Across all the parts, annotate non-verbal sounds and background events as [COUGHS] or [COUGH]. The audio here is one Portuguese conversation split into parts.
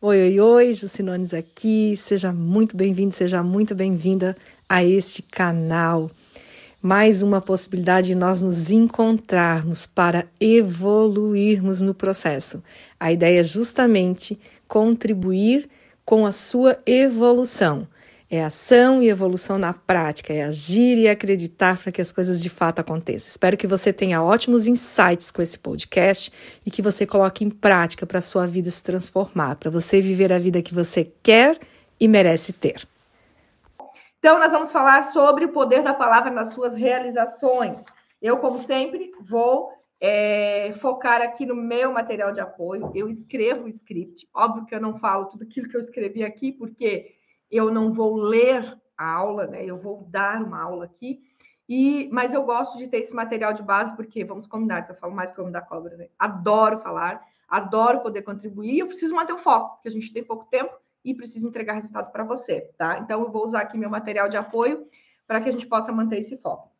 Oi, oi, oi, Jucinones aqui. Seja muito bem-vindo, seja muito bem-vinda a este canal. Mais uma possibilidade de nós nos encontrarmos para evoluirmos no processo. A ideia é justamente contribuir com a sua evolução. É ação e evolução na prática, é agir e acreditar para que as coisas de fato aconteçam. Espero que você tenha ótimos insights com esse podcast e que você coloque em prática para a sua vida se transformar, para você viver a vida que você quer e merece ter. Então, nós vamos falar sobre o poder da palavra nas suas realizações. Eu, como sempre, vou é, focar aqui no meu material de apoio. Eu escrevo o script. Óbvio que eu não falo tudo aquilo que eu escrevi aqui, porque eu não vou ler a aula, né? Eu vou dar uma aula aqui. E, mas eu gosto de ter esse material de base, porque vamos combinar, que eu falo mais que o homem da cobra, né? Adoro falar, adoro poder contribuir, e eu preciso manter o foco, porque a gente tem pouco tempo e preciso entregar resultado para você, tá? Então eu vou usar aqui meu material de apoio para que a gente possa manter esse foco.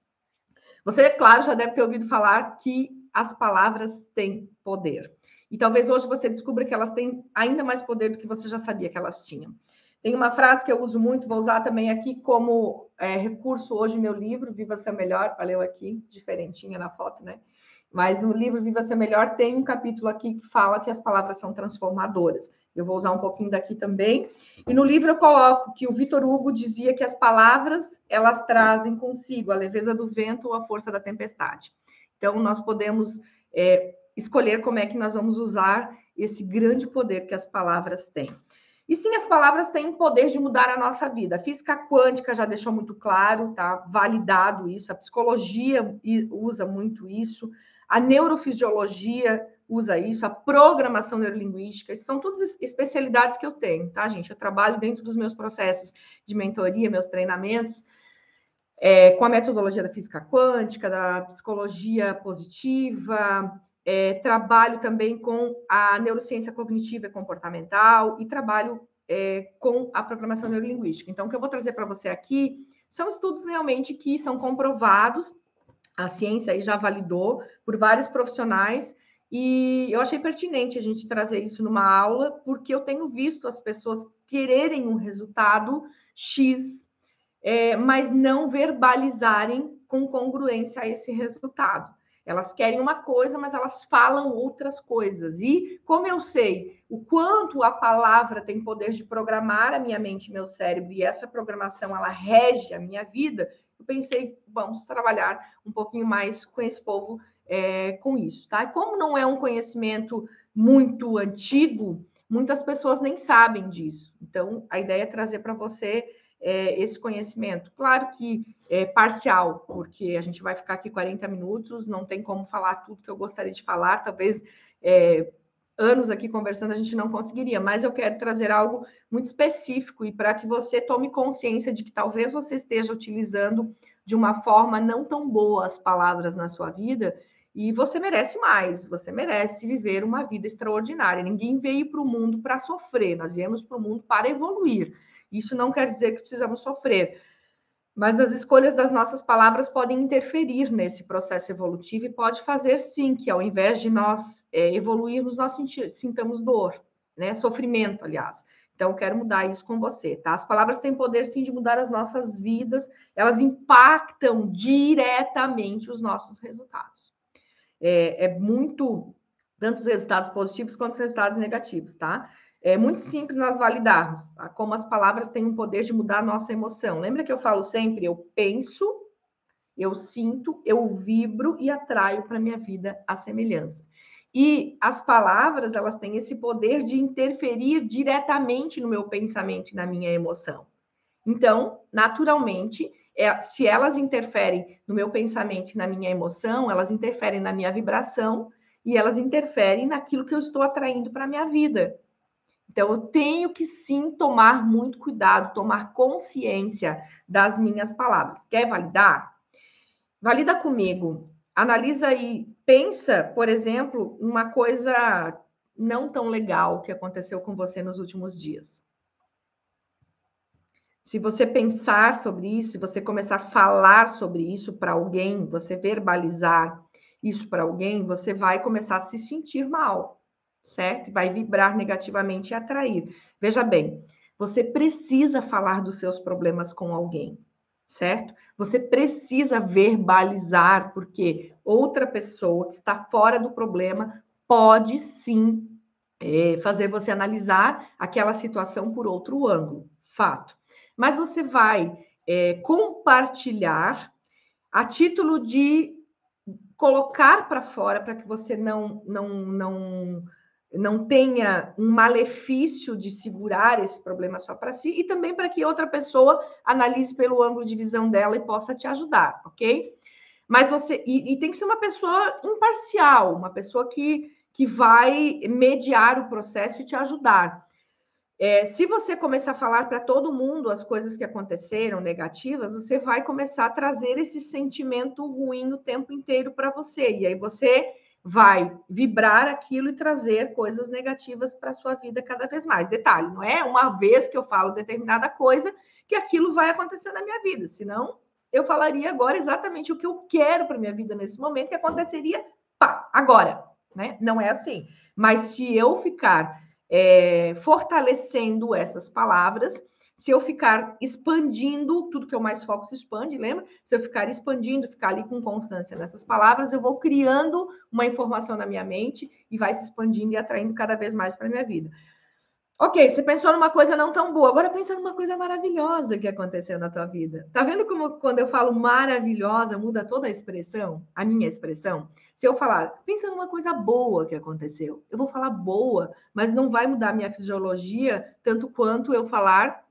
Você, claro, já deve ter ouvido falar que as palavras têm poder. E talvez hoje você descubra que elas têm ainda mais poder do que você já sabia que elas tinham. Tem uma frase que eu uso muito, vou usar também aqui como é, recurso hoje meu livro, Viva Seu Melhor, valeu aqui, diferentinha na foto, né? Mas no livro Viva Seu Melhor tem um capítulo aqui que fala que as palavras são transformadoras. Eu vou usar um pouquinho daqui também. E no livro eu coloco que o Vitor Hugo dizia que as palavras, elas trazem consigo a leveza do vento ou a força da tempestade. Então, nós podemos é, escolher como é que nós vamos usar esse grande poder que as palavras têm. E sim, as palavras têm poder de mudar a nossa vida. A física quântica já deixou muito claro, tá? Validado isso. A psicologia usa muito isso. A neurofisiologia usa isso. A programação neurolinguística. São todas especialidades que eu tenho, tá, gente? Eu trabalho dentro dos meus processos de mentoria, meus treinamentos, é, com a metodologia da física quântica, da psicologia positiva, é, trabalho também com a neurociência cognitiva e comportamental e trabalho é, com a programação neurolinguística. Então, o que eu vou trazer para você aqui são estudos realmente que são comprovados, a ciência aí já validou por vários profissionais, e eu achei pertinente a gente trazer isso numa aula, porque eu tenho visto as pessoas quererem um resultado X, é, mas não verbalizarem com congruência a esse resultado. Elas querem uma coisa, mas elas falam outras coisas. E como eu sei o quanto a palavra tem poder de programar a minha mente meu cérebro, e essa programação ela rege a minha vida, eu pensei, vamos trabalhar um pouquinho mais com esse povo é, com isso, tá? Como não é um conhecimento muito antigo, muitas pessoas nem sabem disso. Então, a ideia é trazer para você é, esse conhecimento. Claro que é parcial, porque a gente vai ficar aqui 40 minutos, não tem como falar tudo que eu gostaria de falar, talvez é, anos aqui conversando a gente não conseguiria, mas eu quero trazer algo muito específico e para que você tome consciência de que talvez você esteja utilizando de uma forma não tão boa as palavras na sua vida e você merece mais, você merece viver uma vida extraordinária. Ninguém veio para o mundo para sofrer, nós viemos para o mundo para evoluir. Isso não quer dizer que precisamos sofrer, mas as escolhas das nossas palavras podem interferir nesse processo evolutivo e pode fazer sim que, ao invés de nós é, evoluirmos, nós sintamos dor, né? Sofrimento, aliás. Então, quero mudar isso com você, tá? As palavras têm poder sim de mudar as nossas vidas, elas impactam diretamente os nossos resultados. É, é muito, tanto os resultados positivos quanto os resultados negativos, tá? É muito simples nós validarmos tá? como as palavras têm o poder de mudar a nossa emoção. Lembra que eu falo sempre? Eu penso, eu sinto, eu vibro e atraio para minha vida a semelhança. E as palavras, elas têm esse poder de interferir diretamente no meu pensamento e na minha emoção. Então, naturalmente, é, se elas interferem no meu pensamento e na minha emoção, elas interferem na minha vibração e elas interferem naquilo que eu estou atraindo para a minha vida. Então, eu tenho que sim tomar muito cuidado, tomar consciência das minhas palavras. Quer validar? Valida comigo. Analisa aí, pensa, por exemplo, uma coisa não tão legal que aconteceu com você nos últimos dias. Se você pensar sobre isso, se você começar a falar sobre isso para alguém, você verbalizar isso para alguém, você vai começar a se sentir mal certo? Vai vibrar negativamente e atrair. Veja bem, você precisa falar dos seus problemas com alguém, certo? Você precisa verbalizar, porque outra pessoa que está fora do problema pode sim é, fazer você analisar aquela situação por outro ângulo, fato. Mas você vai é, compartilhar a título de colocar para fora para que você não, não, não, não tenha um malefício de segurar esse problema só para si e também para que outra pessoa analise pelo ângulo de visão dela e possa te ajudar, ok? Mas você e, e tem que ser uma pessoa imparcial, uma pessoa que que vai mediar o processo e te ajudar. É, se você começar a falar para todo mundo as coisas que aconteceram negativas, você vai começar a trazer esse sentimento ruim o tempo inteiro para você. E aí você vai vibrar aquilo e trazer coisas negativas para a sua vida cada vez mais. Detalhe, não é uma vez que eu falo determinada coisa que aquilo vai acontecer na minha vida. Senão, eu falaria agora exatamente o que eu quero para minha vida nesse momento e aconteceria pá, agora né? Não é assim. Mas se eu ficar é, fortalecendo essas palavras, se eu ficar expandindo, tudo que eu mais foco se expande, lembra? Se eu ficar expandindo, ficar ali com constância nessas palavras, eu vou criando uma informação na minha mente e vai se expandindo e atraindo cada vez mais para a minha vida. Ok, você pensou numa coisa não tão boa, agora pensa numa coisa maravilhosa que aconteceu na tua vida. Tá vendo como quando eu falo maravilhosa muda toda a expressão, a minha expressão? Se eu falar, pensa numa coisa boa que aconteceu, eu vou falar boa, mas não vai mudar minha fisiologia tanto quanto eu falar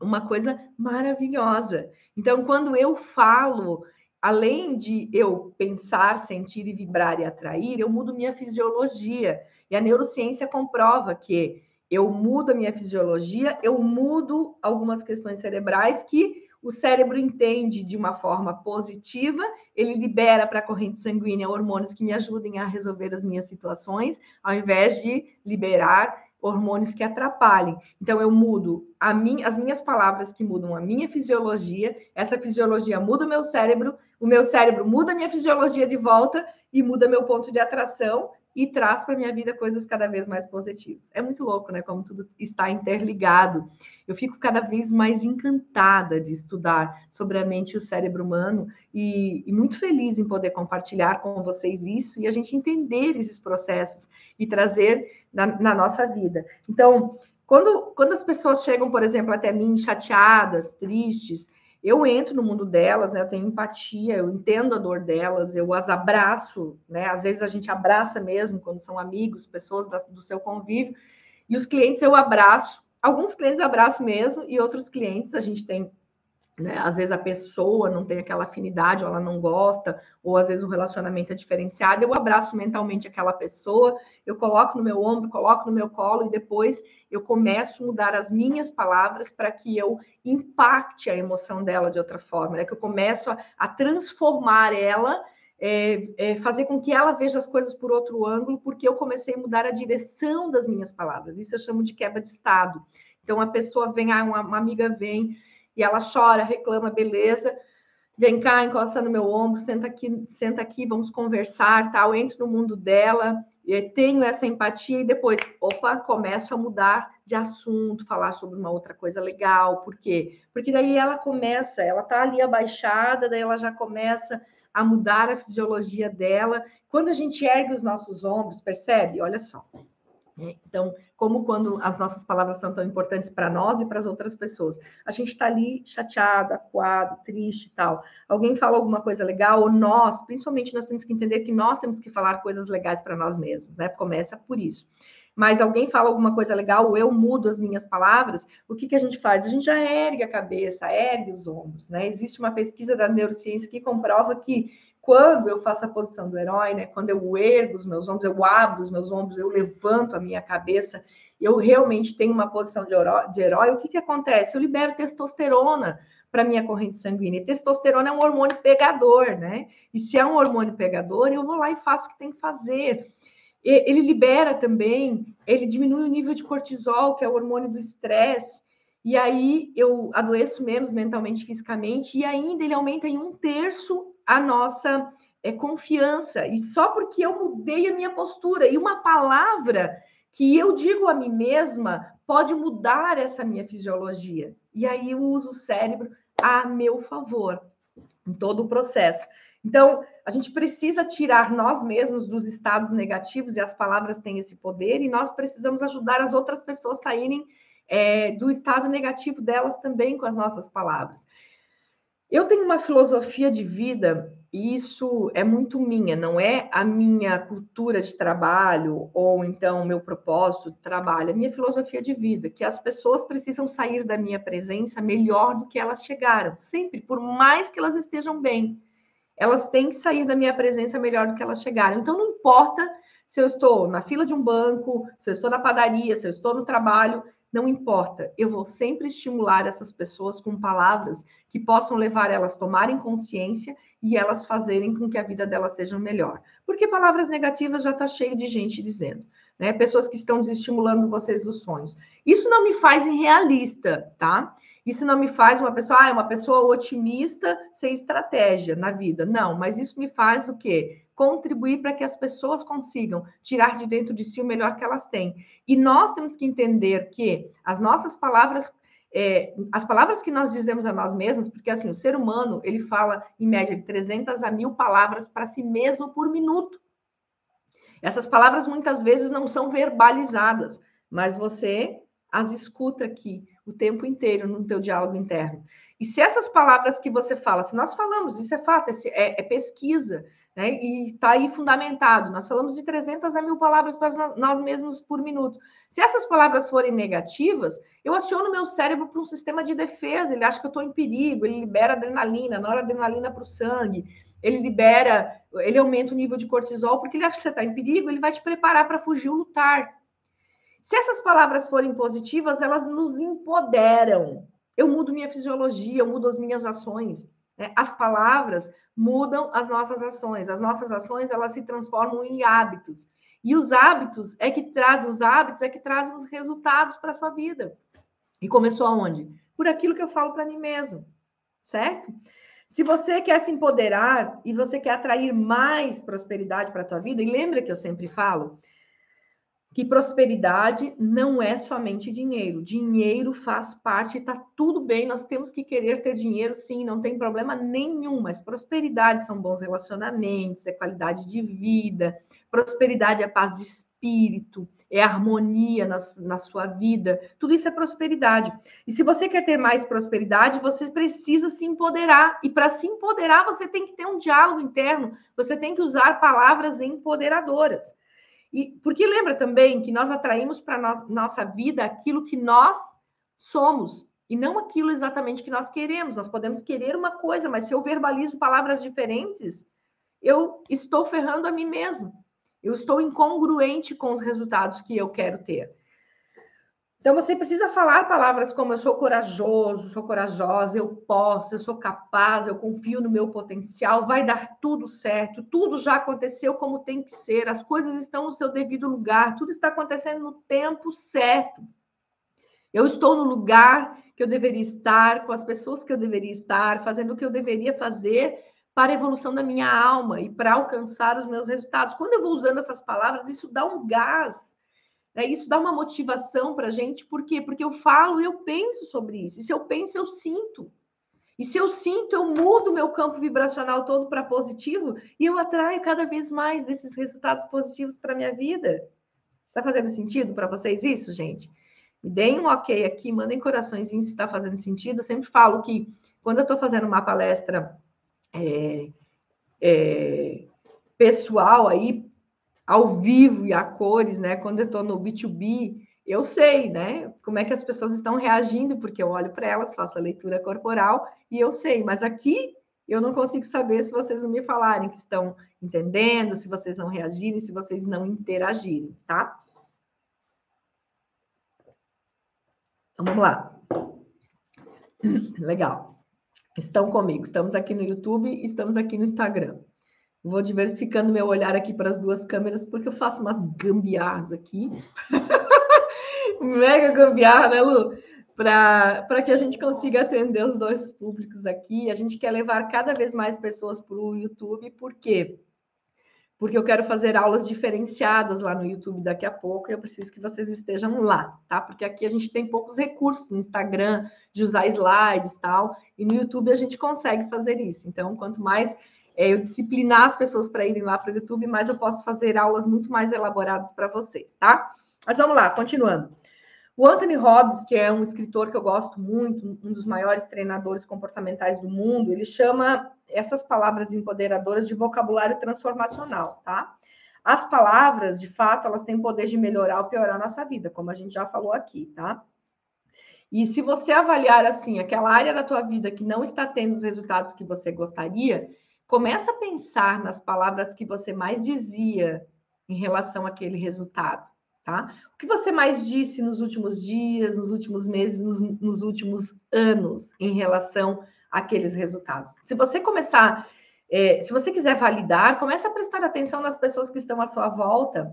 uma coisa maravilhosa. Então, quando eu falo, além de eu pensar, sentir e vibrar e atrair, eu mudo minha fisiologia. E a neurociência comprova que eu mudo a minha fisiologia, eu mudo algumas questões cerebrais que o cérebro entende de uma forma positiva, ele libera para a corrente sanguínea hormônios que me ajudem a resolver as minhas situações, ao invés de liberar hormônios que atrapalhem. Então eu mudo as minhas palavras que mudam a minha fisiologia, essa fisiologia muda o meu cérebro, o meu cérebro muda a minha fisiologia de volta e muda meu ponto de atração e traz para minha vida coisas cada vez mais positivas. É muito louco, né? Como tudo está interligado. Eu fico cada vez mais encantada de estudar sobre a mente e o cérebro humano e, e muito feliz em poder compartilhar com vocês isso e a gente entender esses processos e trazer na, na nossa vida. Então, quando, quando as pessoas chegam, por exemplo, até mim chateadas, tristes, eu entro no mundo delas, né? Eu tenho empatia, eu entendo a dor delas, eu as abraço, né? Às vezes a gente abraça mesmo quando são amigos, pessoas da, do seu convívio. E os clientes eu abraço. Alguns clientes abraço mesmo, e outros clientes a gente tem né? Às vezes a pessoa não tem aquela afinidade, ou ela não gosta, ou às vezes o relacionamento é diferenciado. Eu abraço mentalmente aquela pessoa, eu coloco no meu ombro, coloco no meu colo e depois eu começo a mudar as minhas palavras para que eu impacte a emoção dela de outra forma, né? que eu começo a, a transformar ela. É, é, fazer com que ela veja as coisas por outro ângulo, porque eu comecei a mudar a direção das minhas palavras. Isso eu chamo de quebra de estado. Então, a pessoa vem, ah, uma, uma amiga vem, e ela chora, reclama, beleza. Vem cá, encosta no meu ombro, senta aqui, senta aqui, vamos conversar, tal. Entro no mundo dela, tenho essa empatia e depois, opa, começo a mudar de assunto, falar sobre uma outra coisa legal. Por quê? Porque daí ela começa, ela tá ali abaixada, daí ela já começa a mudar a fisiologia dela. Quando a gente ergue os nossos ombros, percebe? Olha só? Então, como quando as nossas palavras são tão importantes para nós e para as outras pessoas. A gente está ali chateado, acuado, triste e tal. Alguém fala alguma coisa legal, ou nós, principalmente, nós temos que entender que nós temos que falar coisas legais para nós mesmos, né? Começa por isso. Mas alguém fala alguma coisa legal, ou eu mudo as minhas palavras, o que, que a gente faz? A gente já ergue a cabeça, ergue os ombros, né? Existe uma pesquisa da neurociência que comprova que quando eu faço a posição do herói, né, quando eu ergo os meus ombros, eu abro os meus ombros, eu levanto a minha cabeça, eu realmente tenho uma posição de herói, de herói o que, que acontece? Eu libero testosterona para minha corrente sanguínea. E testosterona é um hormônio pegador, né? E se é um hormônio pegador, eu vou lá e faço o que tem que fazer. Ele libera também, ele diminui o nível de cortisol, que é o hormônio do estresse. E aí eu adoeço menos mentalmente, fisicamente, e ainda ele aumenta em um terço a nossa é confiança. E só porque eu mudei a minha postura. E uma palavra que eu digo a mim mesma pode mudar essa minha fisiologia. E aí eu uso o cérebro a meu favor em todo o processo. Então, a gente precisa tirar nós mesmos dos estados negativos, e as palavras têm esse poder, e nós precisamos ajudar as outras pessoas a saírem é, do estado negativo delas também com as nossas palavras. Eu tenho uma filosofia de vida, e isso é muito minha, não é a minha cultura de trabalho ou então o meu propósito de trabalho, é a minha filosofia de vida, que as pessoas precisam sair da minha presença melhor do que elas chegaram, sempre, por mais que elas estejam bem. Elas têm que sair da minha presença melhor do que elas chegaram. Então, não importa se eu estou na fila de um banco, se eu estou na padaria, se eu estou no trabalho, não importa, eu vou sempre estimular essas pessoas com palavras que possam levar elas a tomarem consciência e elas fazerem com que a vida delas seja melhor. Porque palavras negativas já está cheio de gente dizendo, né? Pessoas que estão desestimulando vocês dos sonhos. Isso não me faz irrealista, tá? Isso não me faz uma pessoa, ah, é uma pessoa otimista sem estratégia na vida. Não, mas isso me faz o quê? Contribuir para que as pessoas consigam tirar de dentro de si o melhor que elas têm. E nós temos que entender que as nossas palavras é, as palavras que nós dizemos a nós mesmos, porque assim, o ser humano, ele fala em média de 300 a mil palavras para si mesmo por minuto. Essas palavras muitas vezes não são verbalizadas, mas você as escuta aqui o tempo inteiro no teu diálogo interno. E se essas palavras que você fala, se nós falamos, isso é fato, é, é pesquisa, né? E está aí fundamentado. Nós falamos de 300 a mil palavras para nós mesmos por minuto. Se essas palavras forem negativas, eu aciono meu cérebro para um sistema de defesa. Ele acha que eu estou em perigo, ele libera adrenalina, noradrenalina para o sangue, ele libera, ele aumenta o nível de cortisol, porque ele acha que você está em perigo, ele vai te preparar para fugir ou lutar. Se essas palavras forem positivas, elas nos empoderam. Eu mudo minha fisiologia, eu mudo as minhas ações. Né? As palavras mudam as nossas ações. As nossas ações elas se transformam em hábitos. E os hábitos é que trazem os hábitos é que trazem os resultados para a sua vida. E começou aonde? Por aquilo que eu falo para mim mesmo, certo? Se você quer se empoderar e você quer atrair mais prosperidade para a tua vida, e lembra que eu sempre falo, que prosperidade não é somente dinheiro. Dinheiro faz parte, está tudo bem, nós temos que querer ter dinheiro, sim, não tem problema nenhum, mas prosperidade são bons relacionamentos, é qualidade de vida, prosperidade é paz de espírito, é harmonia na, na sua vida, tudo isso é prosperidade. E se você quer ter mais prosperidade, você precisa se empoderar, e para se empoderar, você tem que ter um diálogo interno, você tem que usar palavras empoderadoras. E porque lembra também que nós atraímos para no, nossa vida aquilo que nós somos e não aquilo exatamente que nós queremos. Nós podemos querer uma coisa, mas se eu verbalizo palavras diferentes, eu estou ferrando a mim mesmo. Eu estou incongruente com os resultados que eu quero ter. Então você precisa falar palavras como eu sou corajoso, sou corajosa, eu posso, eu sou capaz, eu confio no meu potencial, vai dar tudo certo, tudo já aconteceu como tem que ser, as coisas estão no seu devido lugar, tudo está acontecendo no tempo certo. Eu estou no lugar que eu deveria estar, com as pessoas que eu deveria estar, fazendo o que eu deveria fazer para a evolução da minha alma e para alcançar os meus resultados. Quando eu vou usando essas palavras, isso dá um gás? Isso dá uma motivação para a gente, por quê? Porque eu falo e eu penso sobre isso. E se eu penso, eu sinto. E se eu sinto, eu mudo meu campo vibracional todo para positivo e eu atraio cada vez mais desses resultados positivos para minha vida. Está fazendo sentido para vocês isso, gente? Me deem um ok aqui, mandem coraçõezinhos se está fazendo sentido. Eu sempre falo que quando eu estou fazendo uma palestra é, é, pessoal aí ao vivo e a cores, né? Quando eu estou no B2B, eu sei, né? Como é que as pessoas estão reagindo, porque eu olho para elas, faço a leitura corporal e eu sei, mas aqui eu não consigo saber se vocês não me falarem que estão entendendo, se vocês não reagirem, se vocês não interagirem, tá? Então vamos lá. Legal. Estão comigo. Estamos aqui no YouTube, estamos aqui no Instagram. Vou diversificando meu olhar aqui para as duas câmeras, porque eu faço umas gambiarras aqui. [LAUGHS] Mega gambiarra, né, Lu? para que a gente consiga atender os dois públicos aqui. A gente quer levar cada vez mais pessoas para o YouTube, por quê? Porque eu quero fazer aulas diferenciadas lá no YouTube daqui a pouco e eu preciso que vocês estejam lá, tá? Porque aqui a gente tem poucos recursos no Instagram de usar slides e tal, e no YouTube a gente consegue fazer isso. Então, quanto mais é, eu disciplinar as pessoas para irem lá para o YouTube, mais eu posso fazer aulas muito mais elaboradas para vocês, tá? Mas vamos lá, continuando. O Anthony Robbins, que é um escritor que eu gosto muito, um dos maiores treinadores comportamentais do mundo, ele chama essas palavras empoderadoras de vocabulário transformacional, tá? As palavras, de fato, elas têm poder de melhorar ou piorar a nossa vida, como a gente já falou aqui, tá? E se você avaliar assim, aquela área da tua vida que não está tendo os resultados que você gostaria, começa a pensar nas palavras que você mais dizia em relação àquele resultado, tá? O que você mais disse nos últimos dias, nos últimos meses, nos, nos últimos anos em relação àqueles resultados? Se você começar, é, se você quiser validar, comece a prestar atenção nas pessoas que estão à sua volta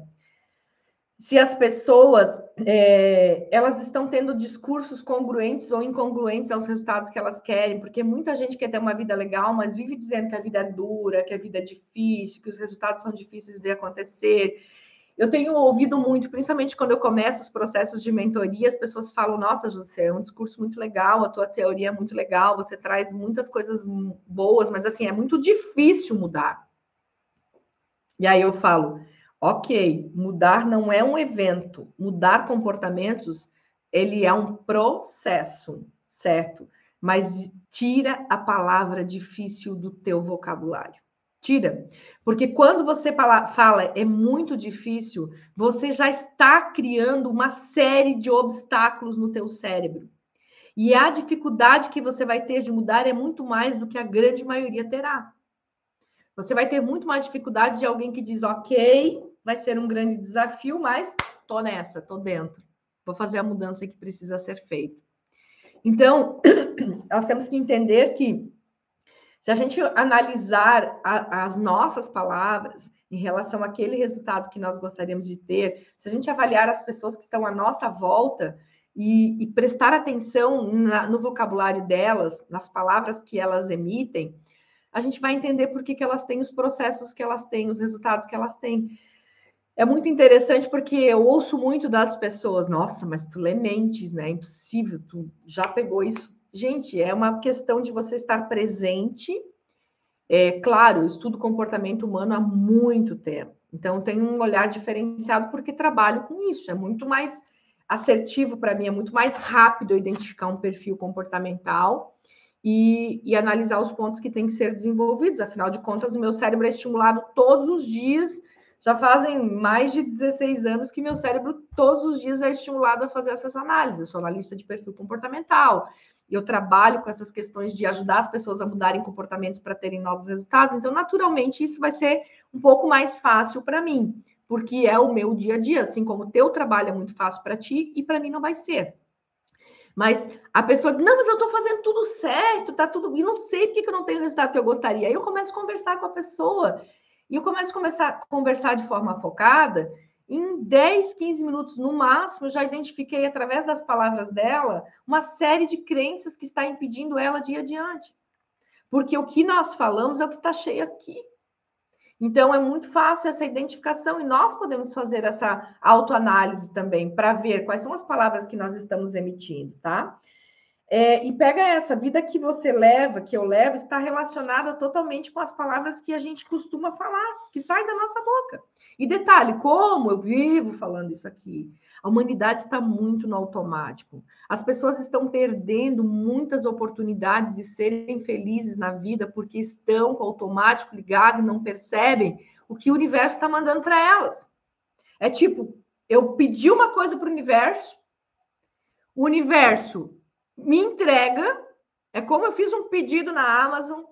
se as pessoas é, elas estão tendo discursos congruentes ou incongruentes aos resultados que elas querem, porque muita gente quer ter uma vida legal, mas vive dizendo que a vida é dura, que a vida é difícil, que os resultados são difíceis de acontecer. Eu tenho ouvido muito, principalmente quando eu começo os processos de mentoria, as pessoas falam: Nossa, José, é um discurso muito legal, a tua teoria é muito legal, você traz muitas coisas boas, mas assim, é muito difícil mudar. E aí eu falo Ok, mudar não é um evento, mudar comportamentos, ele é um processo, certo? Mas tira a palavra difícil do teu vocabulário. Tira. Porque quando você fala é muito difícil, você já está criando uma série de obstáculos no teu cérebro. E a dificuldade que você vai ter de mudar é muito mais do que a grande maioria terá. Você vai ter muito mais dificuldade de alguém que diz, ok, vai ser um grande desafio, mas tô nessa, tô dentro. Vou fazer a mudança que precisa ser feita. Então, [CLEARS THROAT] nós temos que entender que se a gente analisar a, as nossas palavras em relação àquele resultado que nós gostaríamos de ter, se a gente avaliar as pessoas que estão à nossa volta e, e prestar atenção na, no vocabulário delas, nas palavras que elas emitem, a gente vai entender por que, que elas têm os processos que elas têm, os resultados que elas têm é muito interessante porque eu ouço muito das pessoas, nossa, mas tu lê mentes, né? Impossível, tu já pegou isso. Gente, é uma questão de você estar presente. É claro, eu estudo comportamento humano há muito tempo, então tenho um olhar diferenciado porque trabalho com isso. É muito mais assertivo para mim, é muito mais rápido eu identificar um perfil comportamental e, e analisar os pontos que têm que ser desenvolvidos. Afinal de contas, o meu cérebro é estimulado todos os dias já fazem mais de 16 anos que meu cérebro todos os dias é estimulado a fazer essas análises. Eu sou analista de perfil comportamental. Eu trabalho com essas questões de ajudar as pessoas a mudarem comportamentos para terem novos resultados. Então, naturalmente, isso vai ser um pouco mais fácil para mim, porque é o meu dia a dia, assim como o teu trabalho é muito fácil para ti e para mim não vai ser. Mas a pessoa diz: Não, mas eu estou fazendo tudo certo, tá tudo. E não sei porque que eu não tenho o resultado que eu gostaria. Aí eu começo a conversar com a pessoa e eu começo a começar a conversar de forma focada. Em 10, 15 minutos no máximo, eu já identifiquei através das palavras dela uma série de crenças que está impedindo ela de ir adiante. Porque o que nós falamos é o que está cheio aqui. Então é muito fácil essa identificação e nós podemos fazer essa autoanálise também para ver quais são as palavras que nós estamos emitindo, tá? É, e pega essa vida que você leva, que eu levo, está relacionada totalmente com as palavras que a gente costuma falar, que saem da nossa boca. E detalhe, como eu vivo falando isso aqui, a humanidade está muito no automático. As pessoas estão perdendo muitas oportunidades de serem felizes na vida porque estão com o automático ligado e não percebem o que o universo está mandando para elas. É tipo, eu pedi uma coisa para o universo, o universo me entrega. É como eu fiz um pedido na Amazon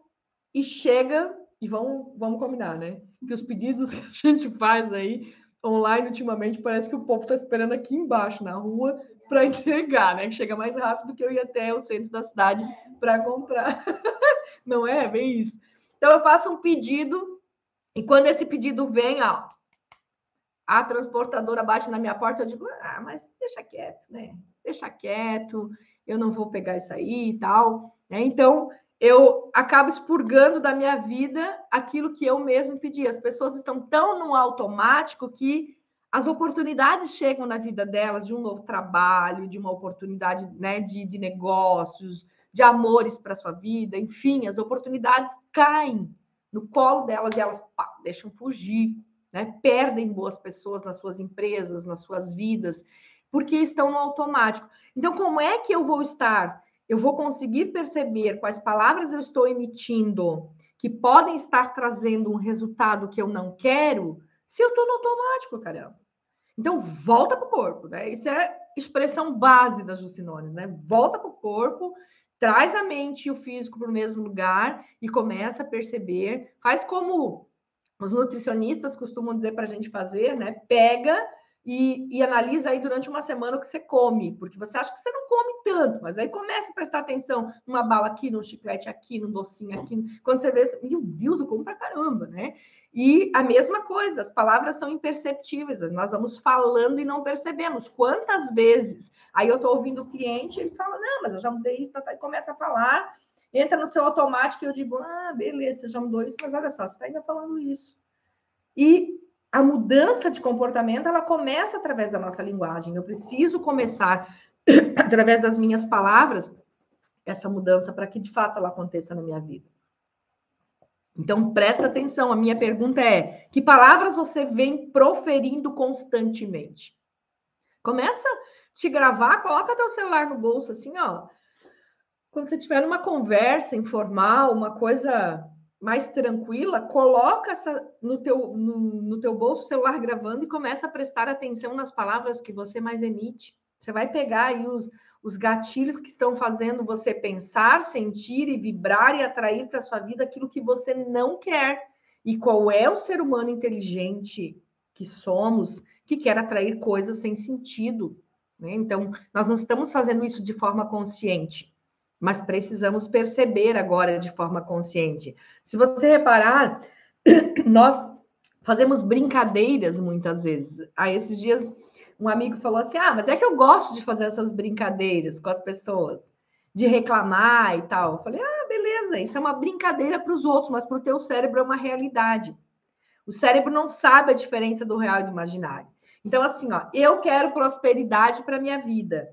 e chega, e vamos, vamos combinar, né? Que os pedidos [LAUGHS] que a gente faz aí online ultimamente parece que o povo está esperando aqui embaixo na rua para [LAUGHS] entregar, né? Que chega mais rápido do que eu ir até o centro da cidade para comprar. [LAUGHS] Não é? Bem isso. Então eu faço um pedido e quando esse pedido vem, ó, a transportadora bate na minha porta, eu digo: "Ah, mas deixa quieto, né? Deixa quieto eu não vou pegar isso aí e tal. Né? Então, eu acabo expurgando da minha vida aquilo que eu mesmo pedi. As pessoas estão tão no automático que as oportunidades chegam na vida delas de um novo trabalho, de uma oportunidade né, de, de negócios, de amores para sua vida, enfim, as oportunidades caem no colo delas e elas pá, deixam fugir, né? Perdem boas pessoas nas suas empresas, nas suas vidas, porque estão no automático. Então, como é que eu vou estar? Eu vou conseguir perceber quais palavras eu estou emitindo que podem estar trazendo um resultado que eu não quero, se eu estou no automático, caramba. Então, volta para o corpo, né? Isso é expressão base das Jucinones, né? Volta para o corpo traz a mente e o físico para o mesmo lugar e começa a perceber, faz como os nutricionistas costumam dizer para a gente fazer, né? Pega e, e, analisa aí durante uma semana o que você come, porque você acha que você não come tanto, mas aí começa a prestar atenção numa bala aqui, num chiclete aqui, num docinho aqui, quando você vê, meu Deus, eu como pra caramba, né? E a mesma coisa, as palavras são imperceptíveis, nós vamos falando e não percebemos. Quantas vezes? Aí eu estou ouvindo o cliente, ele fala, não, mas eu já mudei isso, tá, tá" e começa a falar, entra no seu automático e eu digo, ah, beleza, você já mudou isso, mas olha só, você está ainda falando isso. E a mudança de comportamento, ela começa através da nossa linguagem. Eu preciso começar, [COUGHS] através das minhas palavras, essa mudança para que, de fato, ela aconteça na minha vida. Então, presta atenção. A minha pergunta é: que palavras você vem proferindo constantemente? Começa a te gravar, coloca teu celular no bolso, assim, ó. Quando você tiver numa conversa informal, uma coisa mais tranquila, coloca essa no teu, no, no teu bolso celular gravando e começa a prestar atenção nas palavras que você mais emite. Você vai pegar aí os, os gatilhos que estão fazendo você pensar, sentir e vibrar e atrair para sua vida aquilo que você não quer. E qual é o ser humano inteligente que somos que quer atrair coisas sem sentido? Né? Então, nós não estamos fazendo isso de forma consciente, mas precisamos perceber agora de forma consciente. Se você reparar, [CLEARS THROAT] nós fazemos brincadeiras muitas vezes. Há esses dias um amigo falou assim: Ah, mas é que eu gosto de fazer essas brincadeiras com as pessoas, de reclamar e tal. Eu falei: Ah, beleza, isso é uma brincadeira para os outros, mas para o teu cérebro é uma realidade. O cérebro não sabe a diferença do real e do imaginário. Então, assim, ó, eu quero prosperidade para minha vida,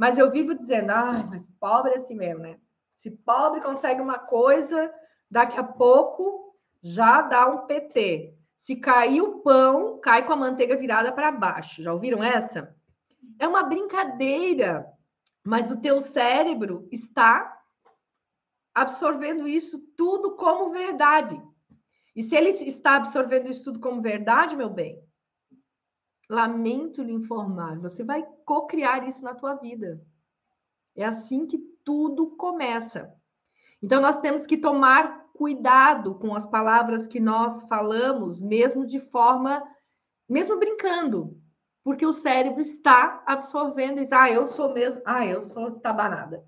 mas eu vivo dizendo: Ah, mas pobre é assim mesmo, né? Se pobre consegue uma coisa, daqui a pouco já dá um PT. Se cair o pão, cai com a manteiga virada para baixo. Já ouviram essa? É uma brincadeira, mas o teu cérebro está absorvendo isso tudo como verdade. E se ele está absorvendo isso tudo como verdade, meu bem, lamento lhe informar, você vai co-criar isso na tua vida. É assim que tudo começa. Então nós temos que tomar cuidado com as palavras que nós falamos, mesmo de forma, mesmo brincando, porque o cérebro está absorvendo isso. Ah, eu sou mesmo, ah, eu sou estabanada.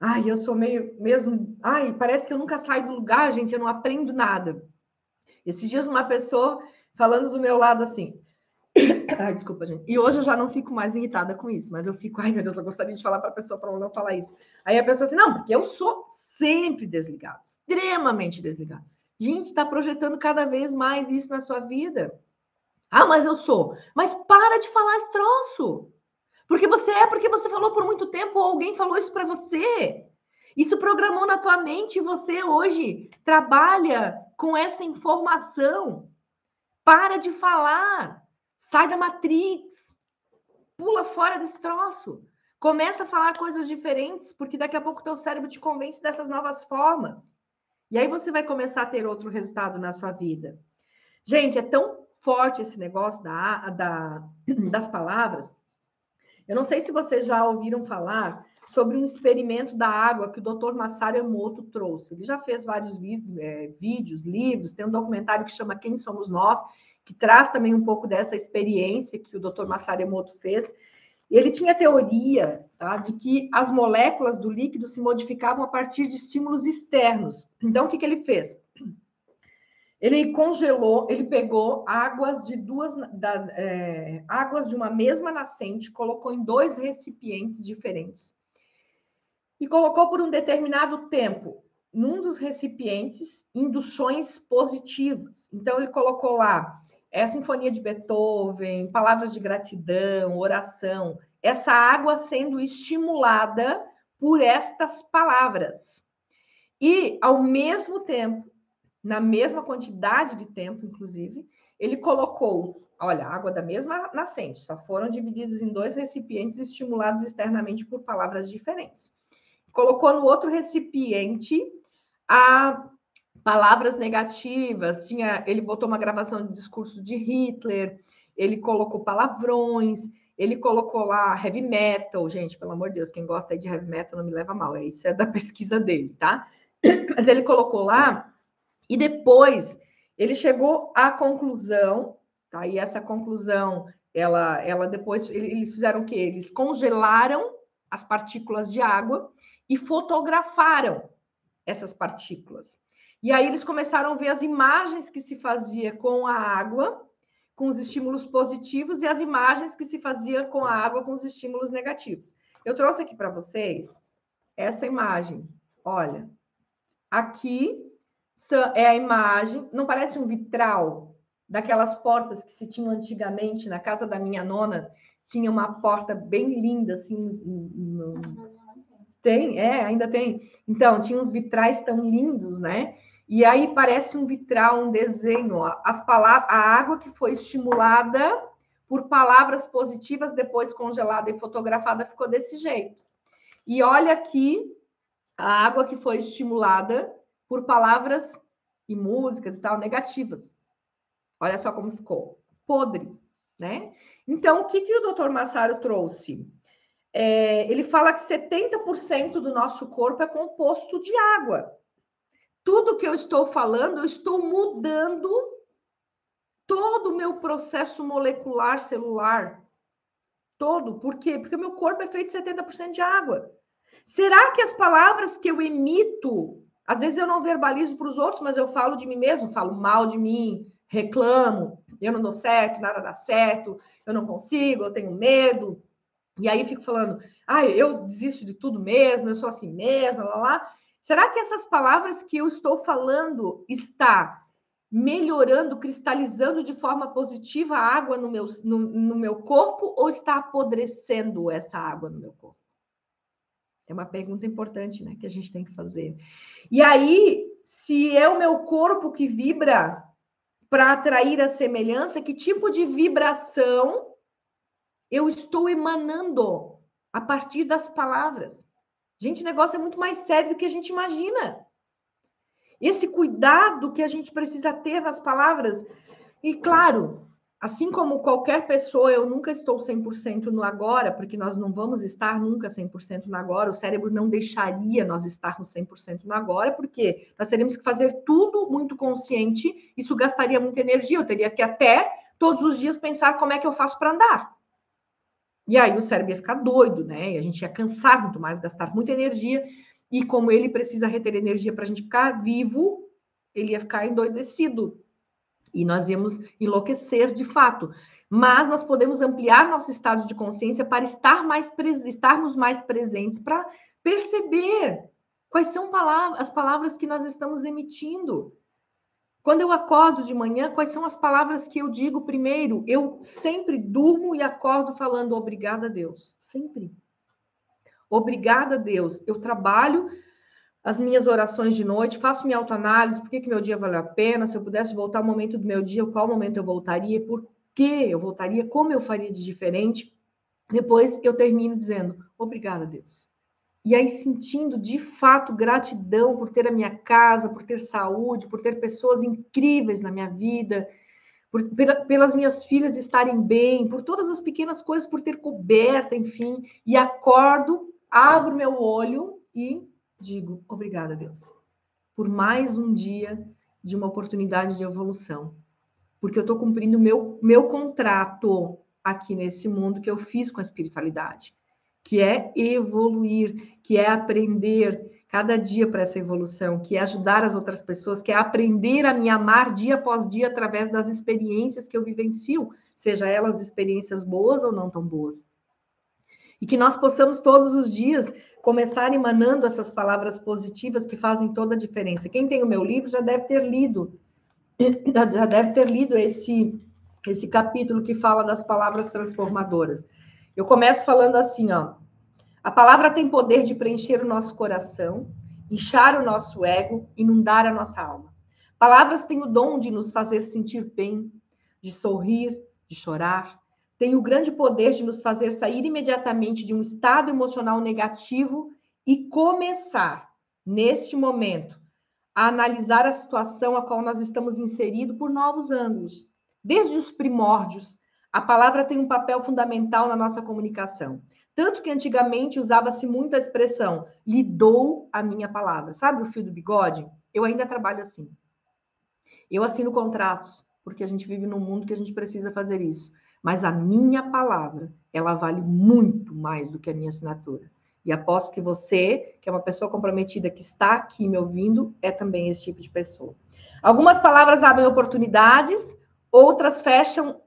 Ah, eu sou meio mesmo, ai, parece que eu nunca saio do lugar, gente, eu não aprendo nada. Esses dias uma pessoa falando do meu lado assim, Ai, desculpa, gente. E hoje eu já não fico mais irritada com isso, mas eu fico, ai meu Deus, eu gostaria de falar para a pessoa para não falar isso. Aí a pessoa assim, não, porque eu sou sempre desligado, extremamente desligado. Gente, está projetando cada vez mais isso na sua vida. Ah, mas eu sou. Mas para de falar esse troço. Porque você é, porque você falou por muito tempo, ou alguém falou isso para você. Isso programou na tua mente e você hoje trabalha com essa informação. Para de falar. Sai da Matrix. Pula fora desse troço. Começa a falar coisas diferentes, porque daqui a pouco o teu cérebro te convence dessas novas formas. E aí você vai começar a ter outro resultado na sua vida. Gente, é tão forte esse negócio da, da, [CLEARS THROAT] das palavras. Eu não sei se vocês já ouviram falar sobre um experimento da água que o Dr. Masaru Emoto trouxe. Ele já fez vários é, vídeos, livros, tem um documentário que chama Quem Somos Nós, que traz também um pouco dessa experiência que o Dr. Masaru Emoto fez. Ele tinha teoria tá, de que as moléculas do líquido se modificavam a partir de estímulos externos. Então, o que, que ele fez? Ele congelou, ele pegou águas de duas da, é, águas de uma mesma nascente, colocou em dois recipientes diferentes e colocou por um determinado tempo num dos recipientes induções positivas. Então ele colocou lá é sinfonia de Beethoven, palavras de gratidão, oração, essa água sendo estimulada por estas palavras. E ao mesmo tempo, na mesma quantidade de tempo, inclusive, ele colocou, olha, água da mesma nascente, só foram divididas em dois recipientes estimulados externamente por palavras diferentes. Colocou no outro recipiente a palavras negativas, tinha, ele botou uma gravação de discurso de Hitler, ele colocou palavrões, ele colocou lá heavy metal, gente, pelo amor de Deus, quem gosta de heavy metal não me leva mal, é isso é da [LAUGHS] pesquisa dele, tá? [CLEARS THROAT] Mas ele colocou lá e depois ele chegou à conclusão, tá? E essa conclusão, ela, ela depois eles fizeram o quê? Eles congelaram as partículas de água e fotografaram essas partículas. E aí eles começaram a ver as imagens que se fazia com a água, com os estímulos positivos, e as imagens que se fazia com a água com os estímulos negativos. Eu trouxe aqui para vocês essa imagem. Olha, aqui é a imagem, não parece um vitral daquelas portas que se tinham antigamente na casa da minha nona, tinha uma porta bem linda assim no... tem, é, ainda tem. Então, tinha uns vitrais tão lindos, né? E aí parece um vitral, um desenho. Ó. As palavras, a água que foi estimulada por palavras positivas, depois congelada e fotografada, ficou desse jeito. E olha aqui a água que foi estimulada por palavras e músicas e tal negativas. Olha só como ficou. Podre, né? Então, o que, que o doutor Massaro trouxe? É, ele fala que 70% do nosso corpo é composto de água tudo que eu estou falando, eu estou mudando todo o meu processo molecular celular. Todo. Por quê? Porque meu corpo é feito de 70% de água. Será que as palavras que eu emito, às vezes eu não verbalizo para os outros, mas eu falo de mim mesmo, falo mal de mim, reclamo, eu não dou certo, nada dá certo, eu não consigo, eu tenho medo. E aí fico falando, ah, eu desisto de tudo mesmo, eu sou assim mesmo, lá, lá. Será que essas palavras que eu estou falando está melhorando, cristalizando de forma positiva a água no meu, no, no meu corpo ou está apodrecendo essa água no meu corpo? É uma pergunta importante, né, que a gente tem que fazer. E aí, se é o meu corpo que vibra para atrair a semelhança, que tipo de vibração eu estou emanando a partir das palavras? Gente, o negócio é muito mais sério do que a gente imagina. Esse cuidado que a gente precisa ter nas palavras. E claro, assim como qualquer pessoa, eu nunca estou 100% no agora, porque nós não vamos estar nunca 100% no agora. O cérebro não deixaria nós estarmos 100% no agora, porque nós teríamos que fazer tudo muito consciente. Isso gastaria muita energia. Eu teria que até todos os dias pensar como é que eu faço para andar. E aí o cérebro ia ficar doido, né? E a gente ia cansar muito mais, gastar muita energia. E como ele precisa reter energia para a gente ficar vivo, ele ia ficar endoidecido. E nós íamos enlouquecer de fato. Mas nós podemos ampliar nosso estado de consciência para estar mais estarmos mais presentes, para perceber quais são as palavras que nós estamos emitindo. Quando eu acordo de manhã, quais são as palavras que eu digo primeiro? Eu sempre durmo e acordo falando obrigada a Deus. Sempre. Obrigada a Deus. Eu trabalho as minhas orações de noite, faço minha autoanálise, por que, que meu dia valeu a pena, se eu pudesse voltar ao momento do meu dia, qual momento eu voltaria, por que eu voltaria, como eu faria de diferente. Depois eu termino dizendo, obrigada a Deus e aí sentindo de fato gratidão por ter a minha casa, por ter saúde, por ter pessoas incríveis na minha vida, por, pelas minhas filhas estarem bem, por todas as pequenas coisas, por ter coberta, enfim, e acordo, abro meu olho e digo obrigada, Deus, por mais um dia de uma oportunidade de evolução, porque eu estou cumprindo meu meu contrato aqui nesse mundo que eu fiz com a espiritualidade que é evoluir, que é aprender cada dia para essa evolução, que é ajudar as outras pessoas, que é aprender a me amar dia após dia através das experiências que eu vivencio, seja elas experiências boas ou não tão boas. E que nós possamos todos os dias começar emanando essas palavras positivas que fazem toda a diferença. Quem tem o meu livro já deve ter lido, já deve ter lido esse, esse capítulo que fala das palavras transformadoras. Eu começo falando assim, ó. A palavra tem poder de preencher o nosso coração, inchar o nosso ego, inundar a nossa alma. Palavras têm o dom de nos fazer sentir bem, de sorrir, de chorar, tem o grande poder de nos fazer sair imediatamente de um estado emocional negativo e começar, neste momento, a analisar a situação a qual nós estamos inseridos por novos ângulos. Desde os primórdios, a palavra tem um papel fundamental na nossa comunicação. Tanto que antigamente usava-se muito a expressão lhe dou a minha palavra. Sabe o fio do bigode? Eu ainda trabalho assim. Eu assino contratos, porque a gente vive num mundo que a gente precisa fazer isso. Mas a minha palavra, ela vale muito mais do que a minha assinatura. E aposto que você, que é uma pessoa comprometida, que está aqui me ouvindo, é também esse tipo de pessoa. Algumas palavras abrem oportunidades, outras fecham,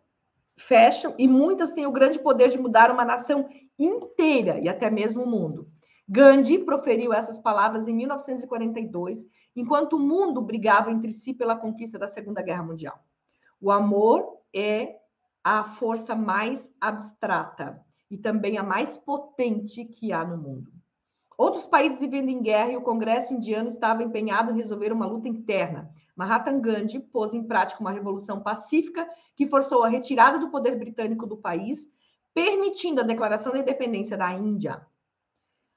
fecham, e muitas têm o grande poder de mudar uma nação inteira e até mesmo o mundo. Gandhi proferiu essas palavras em 1942, enquanto o mundo brigava entre si pela conquista da Segunda Guerra Mundial. O amor é a força mais abstrata e também a mais potente que há no mundo. Outros países vivendo em guerra e o Congresso indiano estava empenhado em resolver uma luta interna. Mahatma Gandhi pôs em prática uma revolução pacífica que forçou a retirada do poder britânico do país, permitindo a declaração da independência da Índia.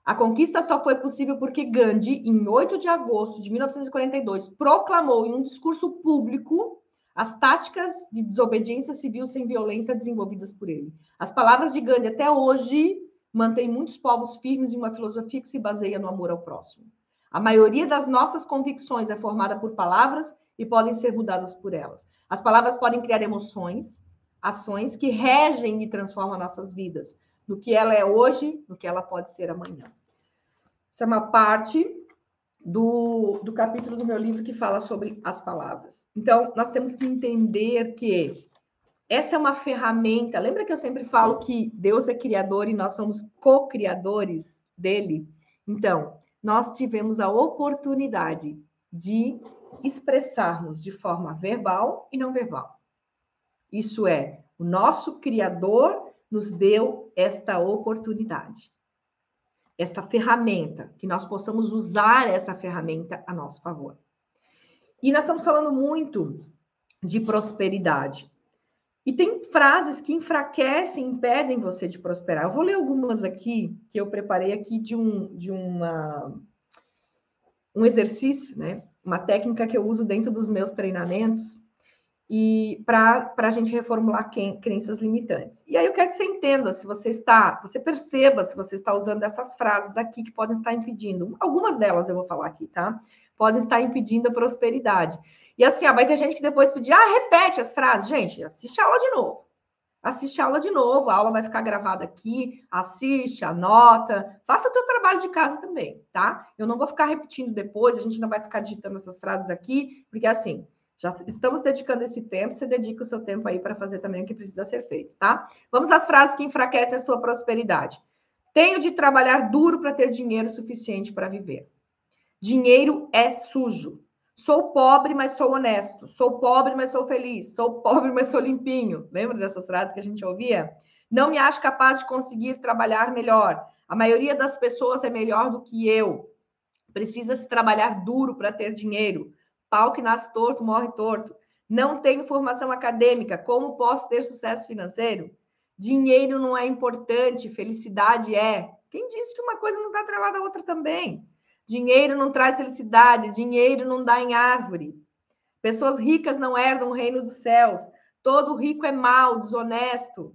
A conquista só foi possível porque Gandhi, em 8 de agosto de 1942, proclamou em um discurso público as táticas de desobediência civil sem violência desenvolvidas por ele. As palavras de Gandhi até hoje mantêm muitos povos firmes em uma filosofia que se baseia no amor ao próximo. A maioria das nossas convicções é formada por palavras e podem ser mudadas por elas. As palavras podem criar emoções, ações que regem e transformam nossas vidas, no que ela é hoje, no que ela pode ser amanhã. Isso é uma parte do, do capítulo do meu livro que fala sobre as palavras. Então, nós temos que entender que essa é uma ferramenta. Lembra que eu sempre falo que Deus é criador e nós somos co-criadores dele? Então, nós tivemos a oportunidade de expressarmos de forma verbal e não verbal. Isso é, o nosso Criador nos deu esta oportunidade essa ferramenta, que nós possamos usar essa ferramenta a nosso favor. E nós estamos falando muito de prosperidade. E tem frases que enfraquecem, impedem você de prosperar. Eu vou ler algumas aqui que eu preparei aqui de um de uma um exercício, né? Uma técnica que eu uso dentro dos meus treinamentos e para a gente reformular crenças limitantes. E aí eu quero que você entenda se você está, você perceba se você está usando essas frases aqui que podem estar impedindo. Algumas delas eu vou falar aqui, tá? Podem estar impedindo a prosperidade. E assim, ó, vai ter gente que depois pedir, ah, repete as frases. Gente, assiste a aula de novo. Assiste a aula de novo, a aula vai ficar gravada aqui, assiste, anota, faça o teu trabalho de casa também, tá? Eu não vou ficar repetindo depois, a gente não vai ficar digitando essas frases aqui, porque assim, já estamos dedicando esse tempo, você dedica o seu tempo aí para fazer também o que precisa ser feito, tá? Vamos às frases que enfraquecem a sua prosperidade. Tenho de trabalhar duro para ter dinheiro suficiente para viver. Dinheiro é sujo. Sou pobre, mas sou honesto. Sou pobre, mas sou feliz. Sou pobre, mas sou limpinho. Lembra dessas frases que a gente ouvia? Não me acho capaz de conseguir trabalhar melhor. A maioria das pessoas é melhor do que eu. Precisa-se trabalhar duro para ter dinheiro. Pau que nasce torto, morre torto. Não tenho formação acadêmica. Como posso ter sucesso financeiro? Dinheiro não é importante, felicidade é. Quem disse que uma coisa não está atrelada à outra também? Dinheiro não traz felicidade, dinheiro não dá em árvore. Pessoas ricas não herdam o reino dos céus. Todo rico é mau, desonesto.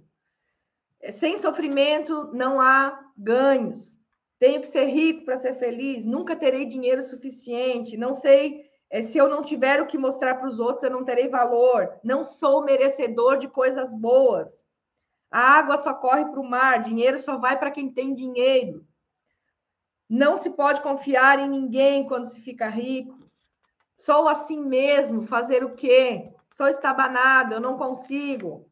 Sem sofrimento não há ganhos. Tenho que ser rico para ser feliz. Nunca terei dinheiro suficiente. Não sei é, se eu não tiver o que mostrar para os outros, eu não terei valor. Não sou merecedor de coisas boas. A água só corre para o mar, dinheiro só vai para quem tem dinheiro. Não se pode confiar em ninguém quando se fica rico. Sou assim mesmo, fazer o quê? Sou estabanado, eu não consigo.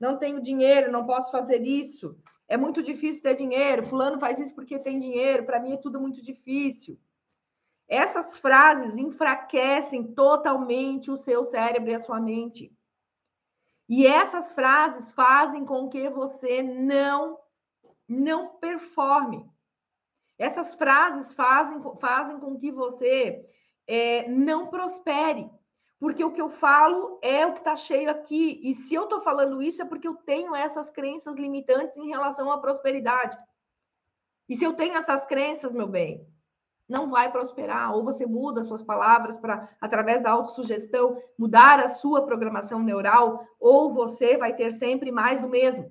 Não tenho dinheiro, não posso fazer isso. É muito difícil ter dinheiro. Fulano faz isso porque tem dinheiro. Para mim é tudo muito difícil. Essas frases enfraquecem totalmente o seu cérebro e a sua mente. E essas frases fazem com que você não não performe. Essas frases fazem, fazem com que você é, não prospere. Porque o que eu falo é o que está cheio aqui. E se eu estou falando isso, é porque eu tenho essas crenças limitantes em relação à prosperidade. E se eu tenho essas crenças, meu bem, não vai prosperar. Ou você muda suas palavras para, através da autossugestão, mudar a sua programação neural, ou você vai ter sempre mais do mesmo.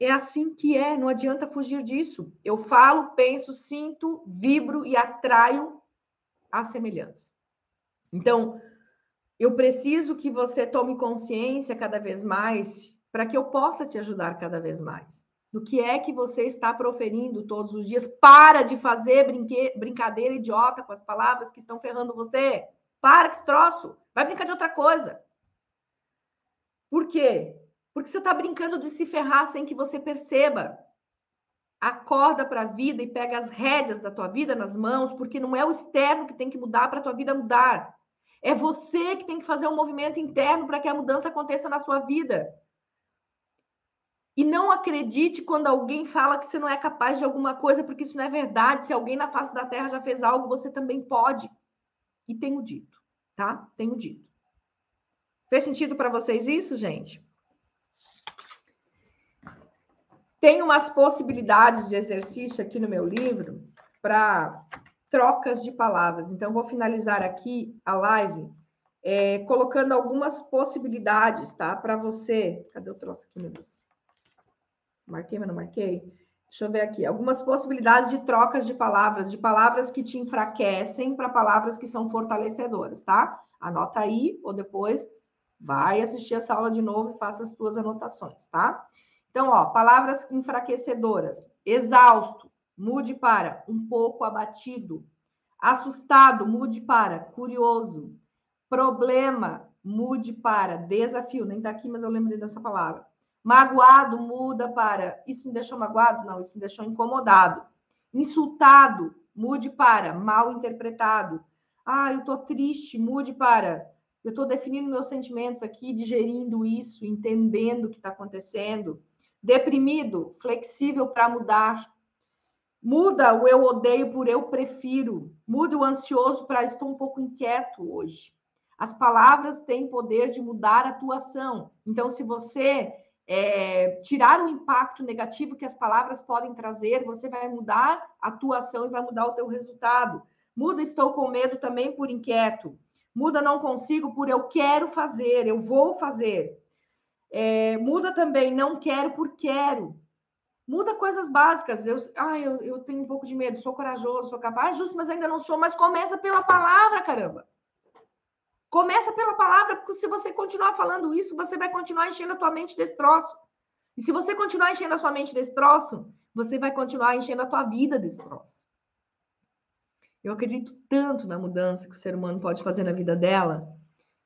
É assim que é, não adianta fugir disso. Eu falo, penso, sinto, vibro e atraio a semelhança. Então, eu preciso que você tome consciência cada vez mais para que eu possa te ajudar cada vez mais. Do que é que você está proferindo todos os dias. Para de fazer brinque... brincadeira idiota com as palavras que estão ferrando você. Para esse troço. Vai brincar de outra coisa. Por quê? Porque você está brincando de se ferrar sem que você perceba. Acorda para a vida e pega as rédeas da tua vida nas mãos, porque não é o externo que tem que mudar para a tua vida mudar. É você que tem que fazer um movimento interno para que a mudança aconteça na sua vida. E não acredite quando alguém fala que você não é capaz de alguma coisa, porque isso não é verdade. Se alguém na face da terra já fez algo, você também pode. E tenho dito, tá? Tenho dito. Fez sentido para vocês isso, gente? Tem umas possibilidades de exercício aqui no meu livro para trocas de palavras. Então, vou finalizar aqui a live é, colocando algumas possibilidades, tá? Para você. Cadê o troço aqui, meu Deus? Marquei, mas não marquei? Deixa eu ver aqui. Algumas possibilidades de trocas de palavras, de palavras que te enfraquecem para palavras que são fortalecedoras, tá? Anota aí, ou depois vai assistir essa aula de novo e faça as suas anotações, tá? Então, ó, palavras enfraquecedoras. Exausto, mude para um pouco abatido. Assustado, mude para curioso. Problema, mude para desafio. Nem está aqui, mas eu lembrei dessa palavra. Magoado, muda para isso me deixou magoado? Não, isso me deixou incomodado. Insultado, mude para mal interpretado. Ah, eu estou triste, mude para eu estou definindo meus sentimentos aqui, digerindo isso, entendendo o que está acontecendo. Deprimido, flexível para mudar. Muda o eu odeio por eu prefiro. Muda o ansioso para estou um pouco inquieto hoje. As palavras têm poder de mudar a tua ação. Então, se você é, tirar o impacto negativo que as palavras podem trazer, você vai mudar a tua ação e vai mudar o teu resultado. Muda estou com medo também por inquieto. Muda não consigo por eu quero fazer, eu vou fazer. É, muda também não quero por quero. Muda coisas básicas. Eu, ah, eu, eu tenho um pouco de medo, sou corajoso, sou capaz, justo, mas ainda não sou. Mas começa pela palavra, caramba. Começa pela palavra, porque se você continuar falando isso, você vai continuar enchendo a tua mente desse troço. E se você continuar enchendo a sua mente desse troço, você vai continuar enchendo a tua vida desse troço. Eu acredito tanto na mudança que o ser humano pode fazer na vida dela,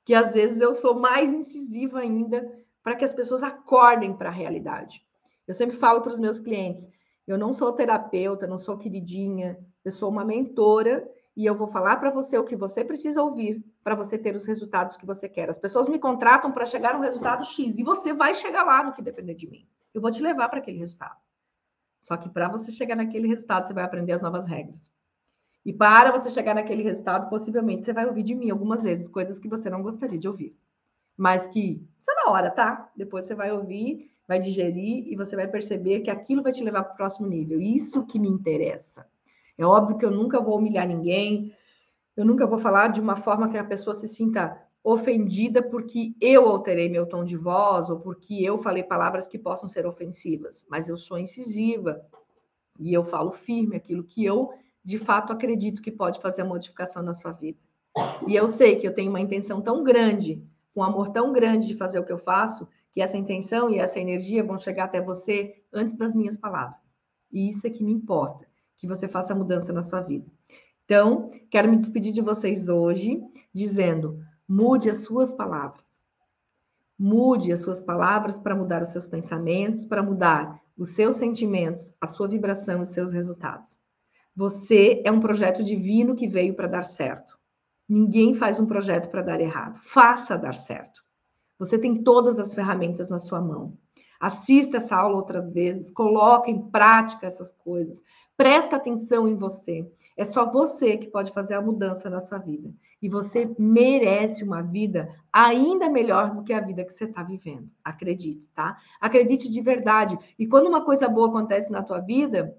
que às vezes eu sou mais incisiva ainda para que as pessoas acordem para a realidade. Eu sempre falo para os meus clientes: eu não sou terapeuta, não sou queridinha, eu sou uma mentora e eu vou falar para você o que você precisa ouvir para você ter os resultados que você quer. As pessoas me contratam para chegar no resultado X e você vai chegar lá no que depender de mim. Eu vou te levar para aquele resultado. Só que para você chegar naquele resultado, você vai aprender as novas regras. E para você chegar naquele resultado, possivelmente você vai ouvir de mim algumas vezes coisas que você não gostaria de ouvir. Mas que isso é na hora, tá? Depois você vai ouvir vai digerir e você vai perceber que aquilo vai te levar para o próximo nível. Isso que me interessa. É óbvio que eu nunca vou humilhar ninguém, eu nunca vou falar de uma forma que a pessoa se sinta ofendida porque eu alterei meu tom de voz ou porque eu falei palavras que possam ser ofensivas, mas eu sou incisiva e eu falo firme aquilo que eu de fato acredito que pode fazer a modificação na sua vida. E eu sei que eu tenho uma intenção tão grande, um amor tão grande de fazer o que eu faço, que essa intenção e essa energia vão chegar até você antes das minhas palavras. E isso é que me importa, que você faça a mudança na sua vida. Então, quero me despedir de vocês hoje dizendo: mude as suas palavras. Mude as suas palavras para mudar os seus pensamentos, para mudar os seus sentimentos, a sua vibração e os seus resultados. Você é um projeto divino que veio para dar certo. Ninguém faz um projeto para dar errado. Faça dar certo. Você tem todas as ferramentas na sua mão. Assista essa aula outras vezes, coloque em prática essas coisas. Presta atenção em você. É só você que pode fazer a mudança na sua vida. E você merece uma vida ainda melhor do que a vida que você está vivendo. Acredite, tá? Acredite de verdade. E quando uma coisa boa acontece na tua vida,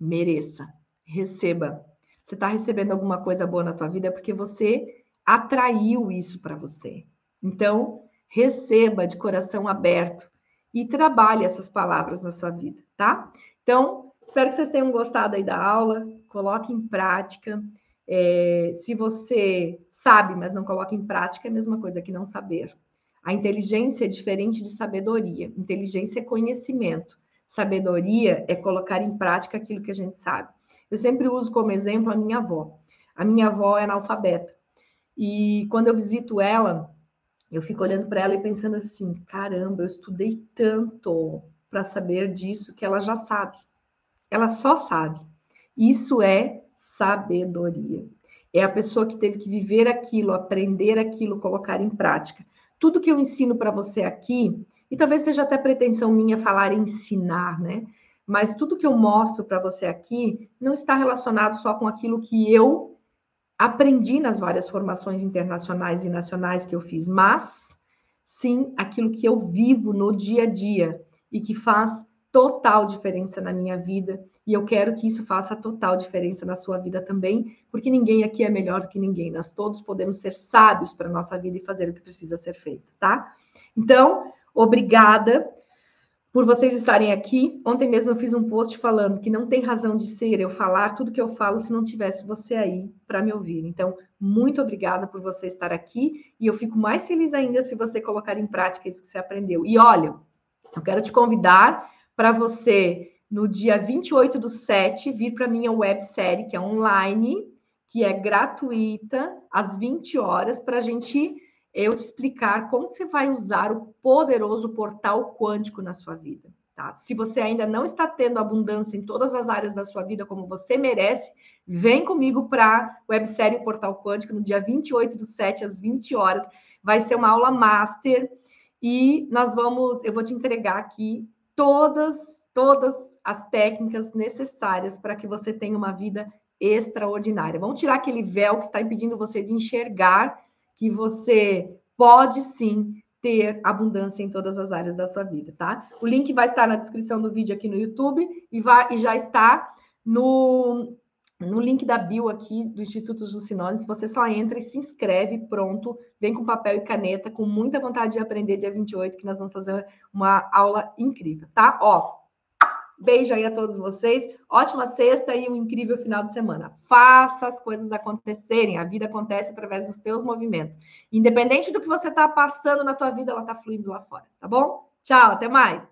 mereça, receba. Você está recebendo alguma coisa boa na tua vida porque você atraiu isso para você. Então, receba de coração aberto e trabalhe essas palavras na sua vida, tá? Então, espero que vocês tenham gostado aí da aula, coloque em prática. É, se você sabe, mas não coloca em prática, é a mesma coisa que não saber. A inteligência é diferente de sabedoria. Inteligência é conhecimento. Sabedoria é colocar em prática aquilo que a gente sabe. Eu sempre uso como exemplo a minha avó. A minha avó é analfabeta. E quando eu visito ela, eu fico olhando para ela e pensando assim: caramba, eu estudei tanto para saber disso que ela já sabe. Ela só sabe. Isso é sabedoria. É a pessoa que teve que viver aquilo, aprender aquilo, colocar em prática. Tudo que eu ensino para você aqui, e talvez seja até pretensão minha falar ensinar, né? Mas tudo que eu mostro para você aqui não está relacionado só com aquilo que eu aprendi nas várias formações internacionais e nacionais que eu fiz, mas sim aquilo que eu vivo no dia a dia e que faz total diferença na minha vida. E eu quero que isso faça total diferença na sua vida também, porque ninguém aqui é melhor do que ninguém. Nós todos podemos ser sábios para a nossa vida e fazer o que precisa ser feito, tá? Então, obrigada por vocês estarem aqui. Ontem mesmo eu fiz um post falando que não tem razão de ser eu falar tudo que eu falo se não tivesse você aí para me ouvir. Então, muito obrigada por você estar aqui e eu fico mais feliz ainda se você colocar em prática isso que você aprendeu. E olha, eu quero te convidar para você no dia 28 do 7 vir para minha websérie que é online, que é gratuita, às 20 horas para a gente eu te explicar como você vai usar o poderoso portal quântico na sua vida. Tá? Se você ainda não está tendo abundância em todas as áreas da sua vida como você merece, vem comigo para a websérie Portal Quântico no dia 28 do 7 às 20 horas. Vai ser uma aula master e nós vamos, eu vou te entregar aqui todas, todas as técnicas necessárias para que você tenha uma vida extraordinária. Vamos tirar aquele véu que está impedindo você de enxergar que você pode sim ter abundância em todas as áreas da sua vida, tá? O link vai estar na descrição do vídeo aqui no YouTube e, vai, e já está no, no link da bio aqui do Instituto Jucinones. Você só entra e se inscreve, pronto. Vem com papel e caneta, com muita vontade de aprender dia 28, que nós vamos fazer uma aula incrível, tá? Ó, Beijo aí a todos vocês. Ótima sexta e um incrível final de semana. Faça as coisas acontecerem. A vida acontece através dos teus movimentos. Independente do que você está passando na tua vida, ela está fluindo lá fora, tá bom? Tchau, até mais.